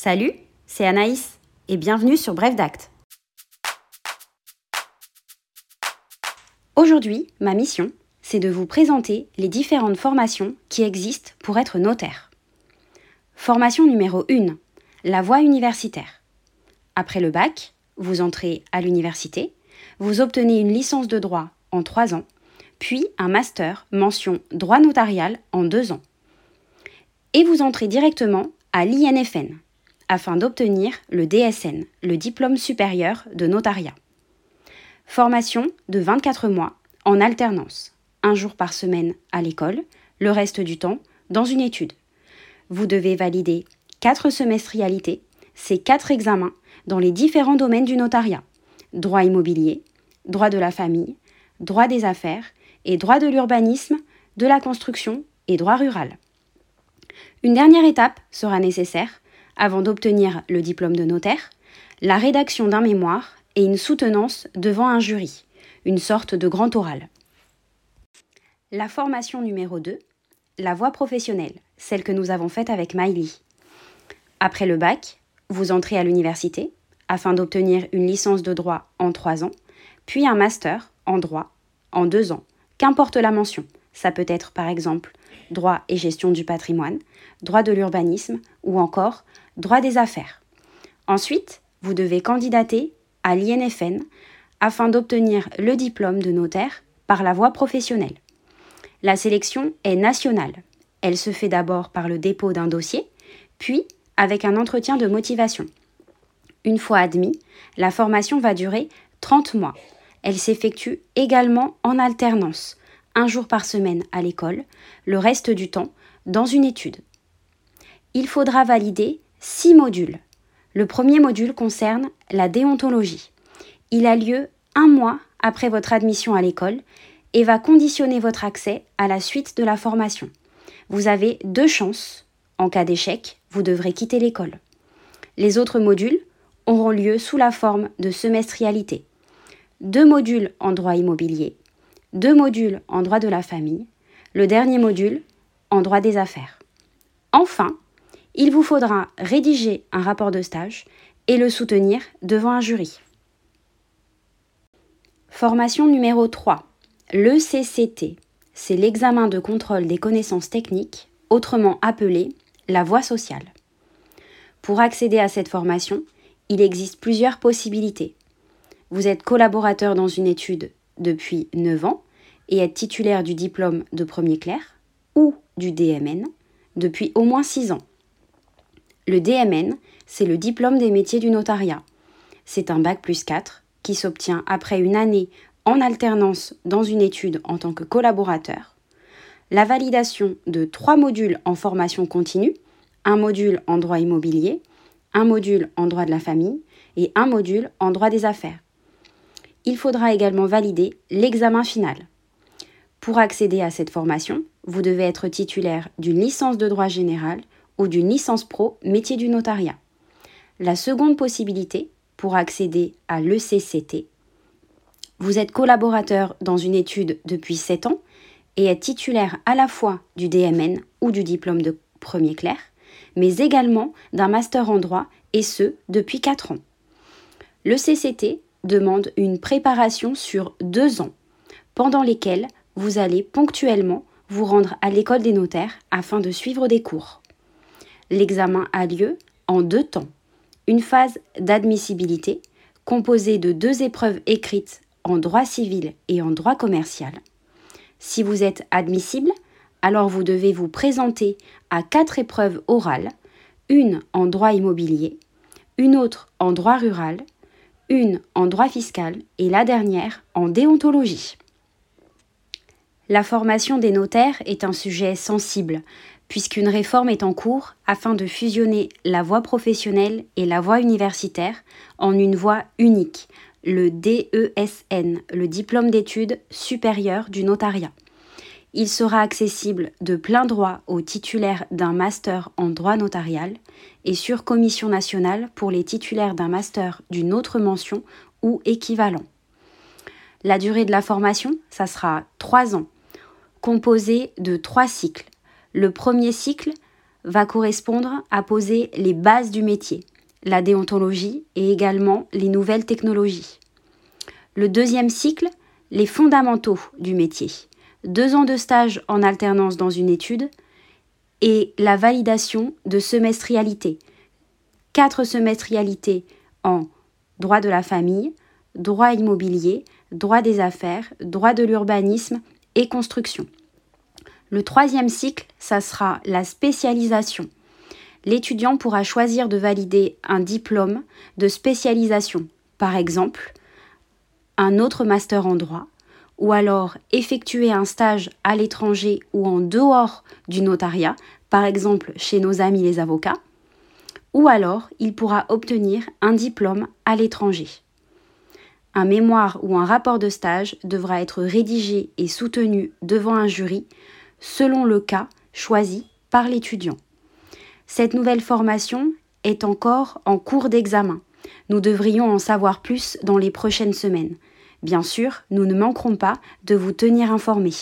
Salut, c'est Anaïs et bienvenue sur Bref d'Acte. Aujourd'hui, ma mission, c'est de vous présenter les différentes formations qui existent pour être notaire. Formation numéro 1, la voie universitaire. Après le bac, vous entrez à l'université, vous obtenez une licence de droit en 3 ans, puis un master mention droit notarial en 2 ans. Et vous entrez directement à l'INFN, afin d'obtenir le DSN, le diplôme supérieur de notariat. Formation de 24 mois en alternance, un jour par semaine à l'école, le reste du temps dans une étude. Vous devez valider 4 semestrialités, ces 4 examens dans les différents domaines du notariat droit immobilier, droit de la famille, droit des affaires et droit de l'urbanisme, de la construction et droit rural. Une dernière étape sera nécessaire avant d'obtenir le diplôme de notaire, la rédaction d'un mémoire et une soutenance devant un jury, une sorte de grand oral. La formation numéro 2, la voie professionnelle, celle que nous avons faite avec Miley. Après le bac, vous entrez à l'université afin d'obtenir une licence de droit en 3 ans, puis un master en droit en 2 ans, qu'importe la mention. Ça peut être par exemple droit et gestion du patrimoine, droit de l'urbanisme ou encore droit des affaires. Ensuite, vous devez candidater à l'INFN afin d'obtenir le diplôme de notaire par la voie professionnelle. La sélection est nationale. Elle se fait d'abord par le dépôt d'un dossier, puis avec un entretien de motivation. Une fois admis, la formation va durer 30 mois. Elle s'effectue également en alternance, jour par semaine à l'école, le reste du temps dans une étude. Il faudra valider six modules. Le premier module concerne la déontologie. Il a lieu un mois après votre admission à l'école et va conditionner votre accès à la suite de la formation. Vous avez deux chances. En cas d'échec, vous devrez quitter l'école. Les autres modules auront lieu sous la forme de semestrialité. Deux modules en droit immobilier, deux modules en droit de la famille, le dernier module en droit des affaires. Enfin, il vous faudra rédiger un rapport de stage et le soutenir devant un jury. Formation numéro 3. Le CCT. C'est l'examen de contrôle des connaissances techniques, autrement appelé la voie sociale. Pour accéder à cette formation, il existe plusieurs possibilités. Vous êtes collaborateur dans une étude depuis 9 ans et êtes titulaire du diplôme de premier clerc ou du DMN depuis au moins 6 ans. Le DMN, c'est le diplôme des métiers du notariat. C'est un bac plus 4 qui s'obtient après une année en alternance dans une étude en tant que collaborateur, la validation de trois modules en formation continue, un module en droit immobilier, un module en droit de la famille et un module en droit des affaires. Il faudra également valider l'examen final. Pour accéder à cette formation, vous devez être titulaire d'une licence de droit général ou d'une licence pro métier du notariat. La seconde possibilité, pour accéder à l'ECCT, vous êtes collaborateur dans une étude depuis 7 ans et êtes titulaire à la fois du DMN ou du diplôme de premier clerc, mais également d'un master en droit et ce depuis 4 ans. Le CCT demande une préparation sur 2 ans, pendant lesquels vous allez ponctuellement vous rendre à l'école des notaires afin de suivre des cours. L'examen a lieu en deux temps. Une phase d'admissibilité composée de deux épreuves écrites en droit civil et en droit commercial. Si vous êtes admissible, alors vous devez vous présenter à quatre épreuves orales, une en droit immobilier, une autre en droit rural, une en droit fiscal et la dernière en déontologie. La formation des notaires est un sujet sensible puisqu'une réforme est en cours afin de fusionner la voie professionnelle et la voie universitaire en une voie unique, le DESN, le diplôme d'études supérieures du notariat. Il sera accessible de plein droit aux titulaires d'un master en droit notarial et sur commission nationale pour les titulaires d'un master d'une autre mention ou équivalent. La durée de la formation, ça sera trois ans, composé de trois cycles le premier cycle va correspondre à poser les bases du métier, la déontologie et également les nouvelles technologies. Le deuxième cycle, les fondamentaux du métier. Deux ans de stage en alternance dans une étude et la validation de semestrialité. Quatre semestrialités en droit de la famille, droit immobilier, droit des affaires, droit de l'urbanisme et construction. Le troisième cycle, ça sera la spécialisation. L'étudiant pourra choisir de valider un diplôme de spécialisation, par exemple un autre master en droit, ou alors effectuer un stage à l'étranger ou en dehors du notariat, par exemple chez nos amis les avocats, ou alors il pourra obtenir un diplôme à l'étranger. Un mémoire ou un rapport de stage devra être rédigé et soutenu devant un jury selon le cas choisi par l'étudiant. Cette nouvelle formation est encore en cours d'examen. Nous devrions en savoir plus dans les prochaines semaines. Bien sûr, nous ne manquerons pas de vous tenir informés.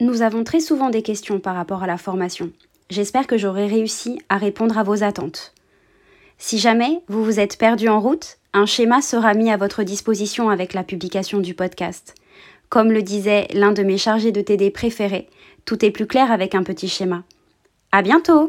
Nous avons très souvent des questions par rapport à la formation. J'espère que j'aurai réussi à répondre à vos attentes. Si jamais vous vous êtes perdu en route, un schéma sera mis à votre disposition avec la publication du podcast. Comme le disait l'un de mes chargés de TD préférés, tout est plus clair avec un petit schéma. À bientôt!